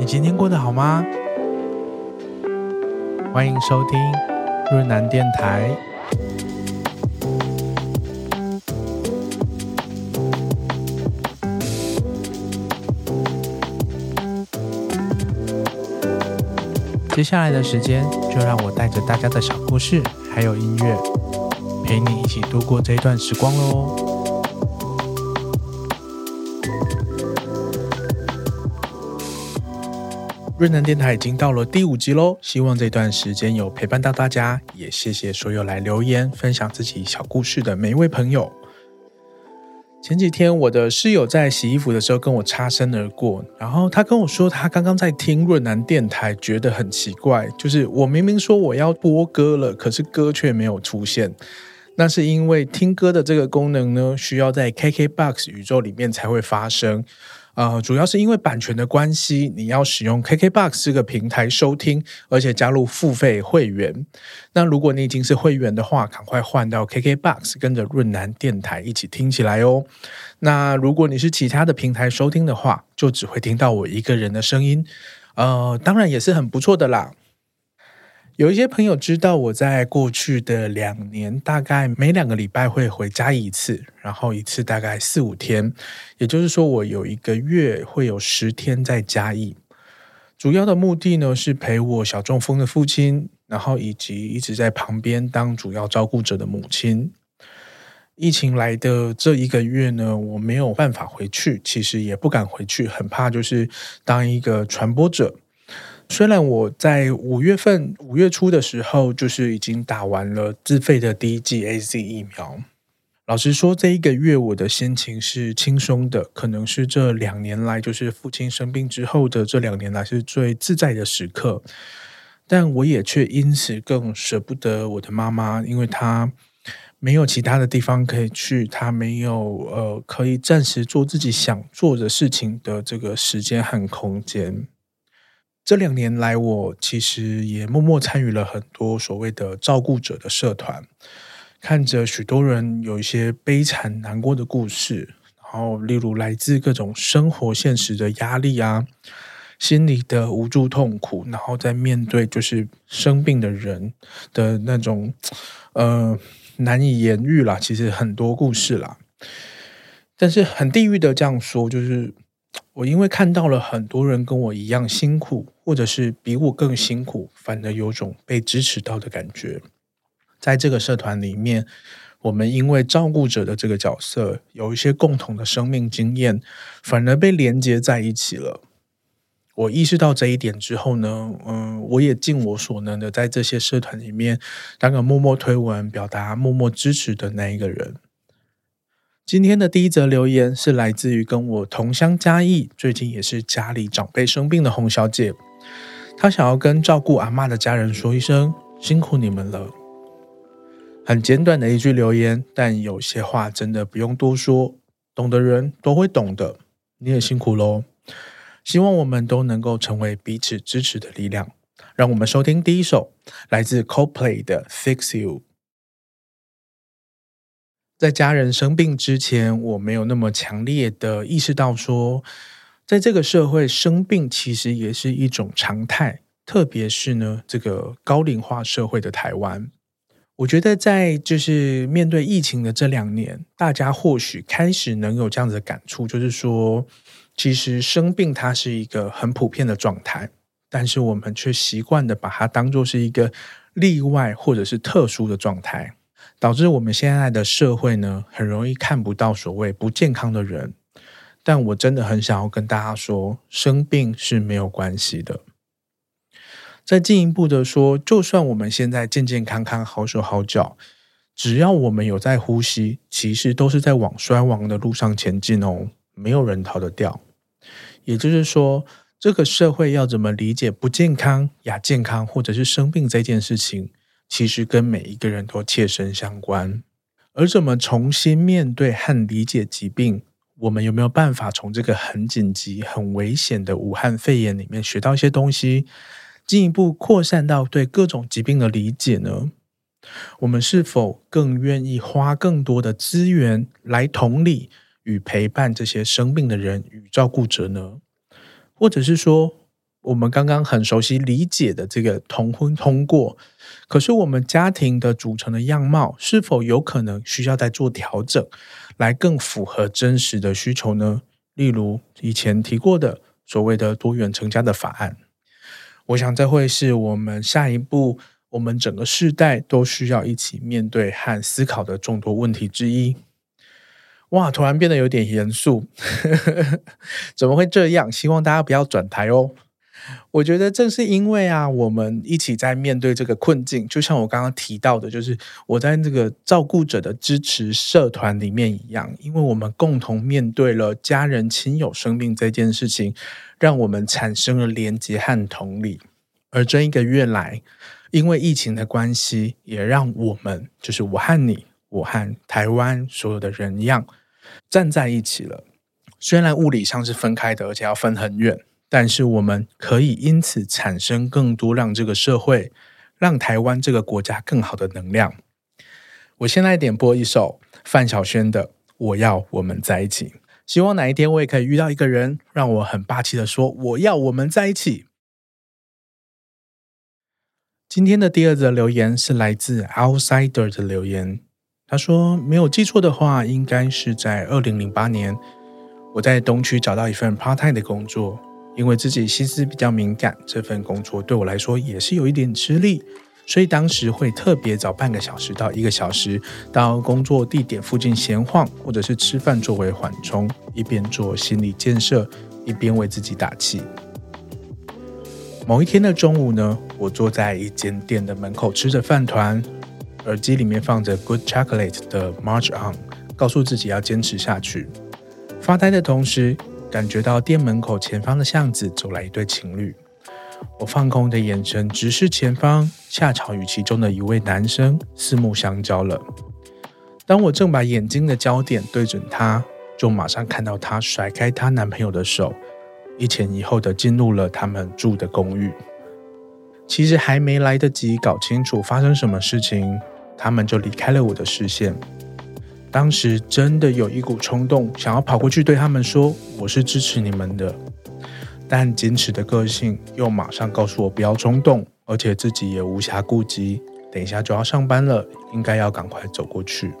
你今天过得好吗？欢迎收听润南电台。接下来的时间，就让我带着大家的小故事，还有音乐，陪你一起度过这一段时光喽。润南电台已经到了第五集喽，希望这段时间有陪伴到大家，也谢谢所有来留言分享自己小故事的每一位朋友。前几天我的室友在洗衣服的时候跟我擦身而过，然后他跟我说他刚刚在听润南电台，觉得很奇怪，就是我明明说我要播歌了，可是歌却没有出现。那是因为听歌的这个功能呢，需要在 KKBOX 宇宙里面才会发生。呃，主要是因为版权的关系，你要使用 KKBOX 这个平台收听，而且加入付费会员。那如果你已经是会员的话，赶快换到 KKBOX，跟着润南电台一起听起来哦。那如果你是其他的平台收听的话，就只会听到我一个人的声音。呃，当然也是很不错的啦。有一些朋友知道我在过去的两年，大概每两个礼拜会回家一次，然后一次大概四五天，也就是说我有一个月会有十天在嘉义。主要的目的呢是陪我小中风的父亲，然后以及一直在旁边当主要照顾者的母亲。疫情来的这一个月呢，我没有办法回去，其实也不敢回去，很怕就是当一个传播者。虽然我在五月份五月初的时候，就是已经打完了自费的第一剂 AZ 疫苗。老实说，这一个月我的心情是轻松的，可能是这两年来，就是父亲生病之后的这两年来是最自在的时刻。但我也却因此更舍不得我的妈妈，因为她没有其他的地方可以去，她没有呃可以暂时做自己想做的事情的这个时间和空间。这两年来，我其实也默默参与了很多所谓的照顾者的社团，看着许多人有一些悲惨难过的故事，然后例如来自各种生活现实的压力啊，心里的无助痛苦，然后在面对就是生病的人的那种呃难以言喻啦，其实很多故事啦，但是很地狱的这样说就是。我因为看到了很多人跟我一样辛苦，或者是比我更辛苦，反而有种被支持到的感觉。在这个社团里面，我们因为照顾者的这个角色，有一些共同的生命经验，反而被连接在一起了。我意识到这一点之后呢，嗯，我也尽我所能的在这些社团里面当个默默推文、表达默默支持的那一个人。今天的第一则留言是来自于跟我同乡嘉义，最近也是家里长辈生病的洪小姐。她想要跟照顾阿嬷的家人说一声辛苦你们了。很简短的一句留言，但有些话真的不用多说，懂的人都会懂的。你也辛苦喽。希望我们都能够成为彼此支持的力量。让我们收听第一首来自 Coldplay 的 Fix You。在家人生病之前，我没有那么强烈的意识到说，在这个社会生病其实也是一种常态，特别是呢，这个高龄化社会的台湾，我觉得在就是面对疫情的这两年，大家或许开始能有这样子的感触，就是说，其实生病它是一个很普遍的状态，但是我们却习惯的把它当作是一个例外或者是特殊的状态。导致我们现在的社会呢，很容易看不到所谓不健康的人。但我真的很想要跟大家说，生病是没有关系的。再进一步的说，就算我们现在健健康康、好手好脚，只要我们有在呼吸，其实都是在往衰亡的路上前进哦，没有人逃得掉。也就是说，这个社会要怎么理解不健康、亚健康或者是生病这件事情？其实跟每一个人都切身相关，而怎么重新面对和理解疾病，我们有没有办法从这个很紧急、很危险的武汉肺炎里面学到一些东西，进一步扩散到对各种疾病的理解呢？我们是否更愿意花更多的资源来同理与陪伴这些生病的人与照顾者呢？或者是说，我们刚刚很熟悉理解的这个同婚通过，可是我们家庭的组成的样貌是否有可能需要再做调整，来更符合真实的需求呢？例如以前提过的所谓的多元成家的法案，我想这会是我们下一步我们整个世代都需要一起面对和思考的众多问题之一。哇，突然变得有点严肃，怎么会这样？希望大家不要转台哦。我觉得正是因为啊，我们一起在面对这个困境，就像我刚刚提到的，就是我在这个照顾者的支持社团里面一样，因为我们共同面对了家人亲友生病这件事情，让我们产生了连结和同理。而这一个月来，因为疫情的关系，也让我们，就是我和你，我和台湾所有的人一样，站在一起了。虽然物理上是分开的，而且要分很远。但是我们可以因此产生更多让这个社会、让台湾这个国家更好的能量。我现在点播一首范晓萱的《我要我们在一起》，希望哪一天我也可以遇到一个人，让我很霸气的说：“我要我们在一起。”今天的第二则留言是来自 Outsider 的留言，他说：“没有记错的话，应该是在二零零八年，我在东区找到一份 part time 的工作。”因为自己心思比较敏感，这份工作对我来说也是有一点吃力，所以当时会特别早半个小时到一个小时到工作地点附近闲晃，或者是吃饭作为缓冲，一边做心理建设，一边为自己打气。某一天的中午呢，我坐在一间店的门口吃着饭团，耳机里面放着 Good Chocolate 的 March On，告诉自己要坚持下去。发呆的同时，感觉到店门口前方的巷子走来一对情侣，我放空的眼神直视前方，恰巧与其中的一位男生四目相交了。当我正把眼睛的焦点对准他，就马上看到他甩开她男朋友的手，一前一后的进入了他们住的公寓。其实还没来得及搞清楚发生什么事情，他们就离开了我的视线。当时真的有一股冲动，想要跑过去对他们说：“我是支持你们的。”但矜持的个性又马上告诉我不要冲动，而且自己也无暇顾及，等一下就要上班了，应该要赶快走过去。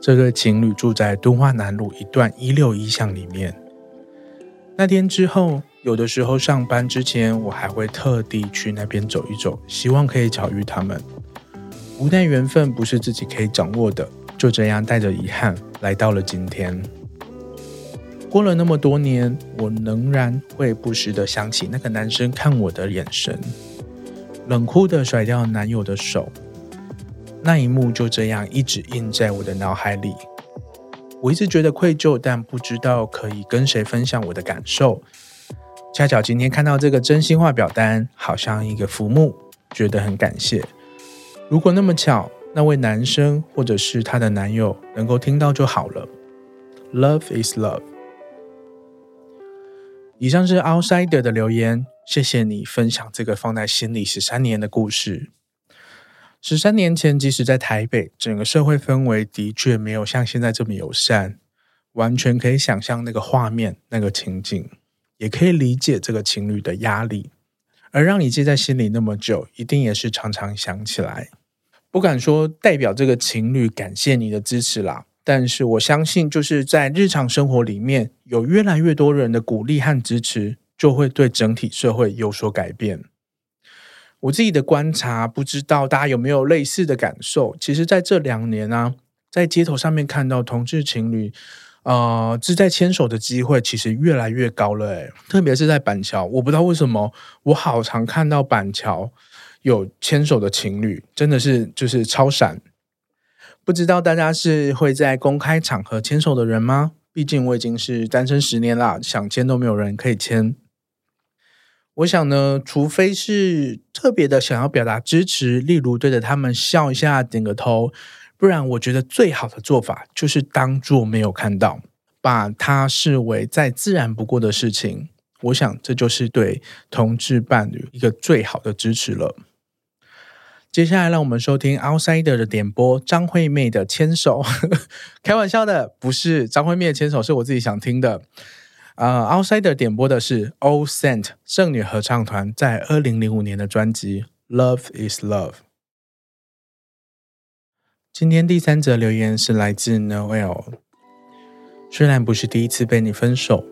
这对情侣住在敦化南路一段一六一巷里面。那天之后，有的时候上班之前，我还会特地去那边走一走，希望可以巧遇他们。无奈缘分不是自己可以掌握的。就这样带着遗憾来到了今天。过了那么多年，我仍然会不时的想起那个男生看我的眼神，冷酷的甩掉男友的手，那一幕就这样一直印在我的脑海里。我一直觉得愧疚，但不知道可以跟谁分享我的感受。恰巧今天看到这个真心话表单，好像一个浮木，觉得很感谢。如果那么巧。那位男生或者是他的男友能够听到就好了。Love is love。以上是 Outsider 的留言，谢谢你分享这个放在心里十三年的故事。十三年前，即使在台北，整个社会氛围的确没有像现在这么友善，完全可以想象那个画面、那个情景，也可以理解这个情侣的压力。而让你记在心里那么久，一定也是常常想起来。不敢说代表这个情侣感谢你的支持啦，但是我相信，就是在日常生活里面有越来越多人的鼓励和支持，就会对整体社会有所改变。我自己的观察，不知道大家有没有类似的感受？其实，在这两年啊，在街头上面看到同志情侣，呃，自在牵手的机会其实越来越高了，诶，特别是在板桥，我不知道为什么，我好常看到板桥。有牵手的情侣，真的是就是超闪。不知道大家是会在公开场合牵手的人吗？毕竟我已经是单身十年啦，想牵都没有人可以牵。我想呢，除非是特别的想要表达支持，例如对着他们笑一下、点个头，不然我觉得最好的做法就是当作没有看到，把它视为再自然不过的事情。我想这就是对同志伴侣一个最好的支持了。接下来，让我们收听 Outsider 的点播，张惠妹的《牵手》。开玩笑的，不是张惠妹的《牵手》，是我自己想听的。呃，Outsider 点播的是 All Saint 圣女合唱团在二零零五年的专辑《Love Is Love》。今天第三则留言是来自 Noel。虽然不是第一次被你分手，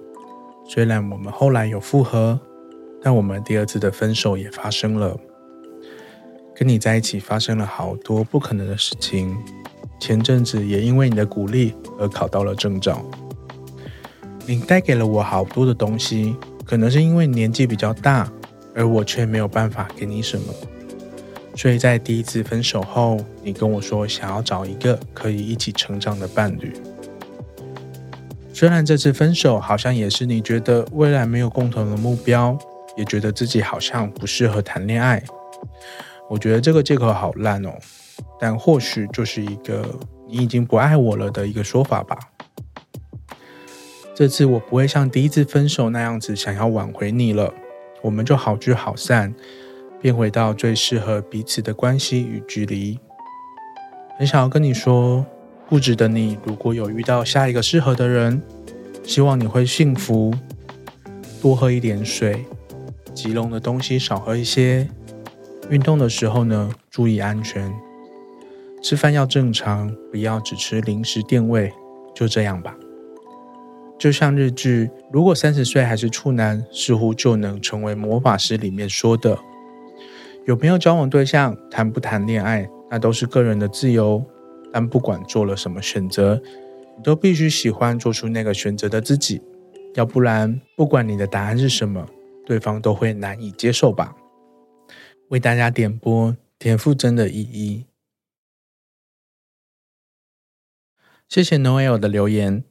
虽然我们后来有复合，但我们第二次的分手也发生了。跟你在一起发生了好多不可能的事情。前阵子也因为你的鼓励而考到了证照。你带给了我好多的东西，可能是因为年纪比较大，而我却没有办法给你什么。所以在第一次分手后，你跟我说想要找一个可以一起成长的伴侣。虽然这次分手好像也是你觉得未来没有共同的目标，也觉得自己好像不适合谈恋爱。我觉得这个借口好烂哦，但或许就是一个你已经不爱我了的一个说法吧。这次我不会像第一次分手那样子想要挽回你了，我们就好聚好散，变回到最适合彼此的关系与距离。很想要跟你说，固执的你如果有遇到下一个适合的人，希望你会幸福。多喝一点水，吉隆的东西少喝一些。运动的时候呢，注意安全。吃饭要正常，不要只吃零食垫胃。就这样吧。就像日剧，如果三十岁还是处男，似乎就能成为魔法师里面说的，有没有交往对象，谈不谈恋爱，那都是个人的自由。但不管做了什么选择，你都必须喜欢做出那个选择的自己，要不然，不管你的答案是什么，对方都会难以接受吧。为大家点播田馥甄的依依，谢谢 Noel 的留言。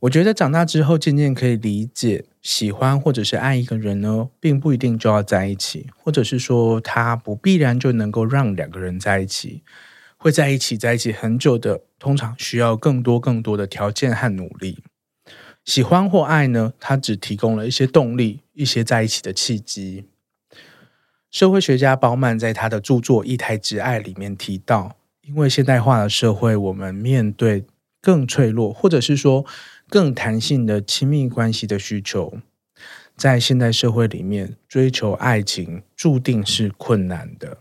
我觉得长大之后，渐渐可以理解，喜欢或者是爱一个人呢，并不一定就要在一起，或者是说他不必然就能够让两个人在一起。会在一起，在一起很久的，通常需要更多更多的条件和努力。喜欢或爱呢，它只提供了一些动力，一些在一起的契机。社会学家鲍曼在他的著作《异态之爱》里面提到，因为现代化的社会，我们面对更脆弱，或者是说，更弹性的亲密关系的需求，在现代社会里面追求爱情注定是困难的。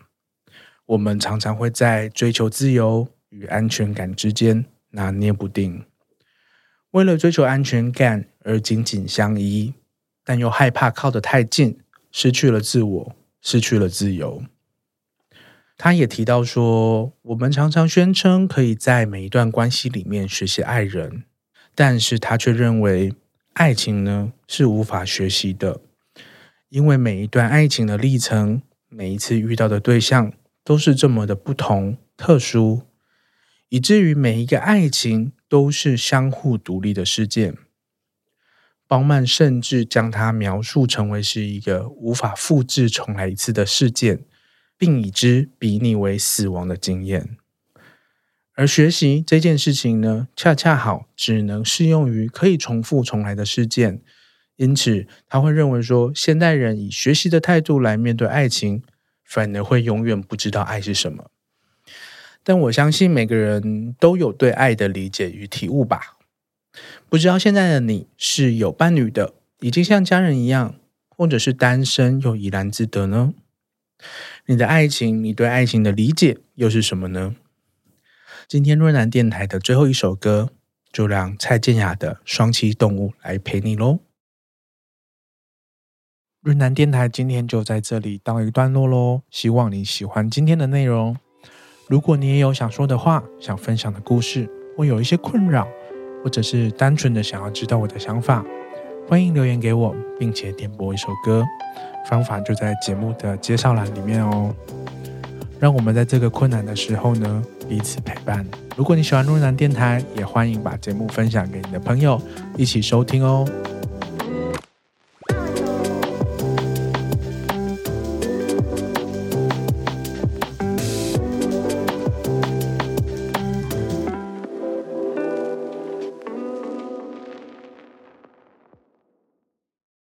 我们常常会在追求自由与安全感之间拿捏不定，为了追求安全感而紧紧相依，但又害怕靠得太近，失去了自我，失去了自由。他也提到说，我们常常宣称可以在每一段关系里面学习爱人。但是他却认为，爱情呢是无法学习的，因为每一段爱情的历程，每一次遇到的对象都是这么的不同、特殊，以至于每一个爱情都是相互独立的事件。鲍曼甚至将它描述成为是一个无法复制重来一次的事件，并以之比拟为死亡的经验。而学习这件事情呢，恰恰好只能适用于可以重复重来的事件，因此他会认为说，现代人以学习的态度来面对爱情，反而会永远不知道爱是什么。但我相信每个人都有对爱的理解与体悟吧。不知道现在的你是有伴侣的，已经像家人一样，或者是单身又怡然自得呢？你的爱情，你对爱情的理解又是什么呢？今天润南电台的最后一首歌，就让蔡健雅的《双栖动物》来陪你喽。润南电台今天就在这里告一段落喽，希望你喜欢今天的内容。如果你也有想说的话、想分享的故事，或有一些困扰，或者是单纯的想要知道我的想法，欢迎留言给我，并且点播一首歌。方法就在节目的介绍栏里面哦。让我们在这个困难的时候呢，彼此陪伴。如果你喜欢润男电台，也欢迎把节目分享给你的朋友，一起收听哦。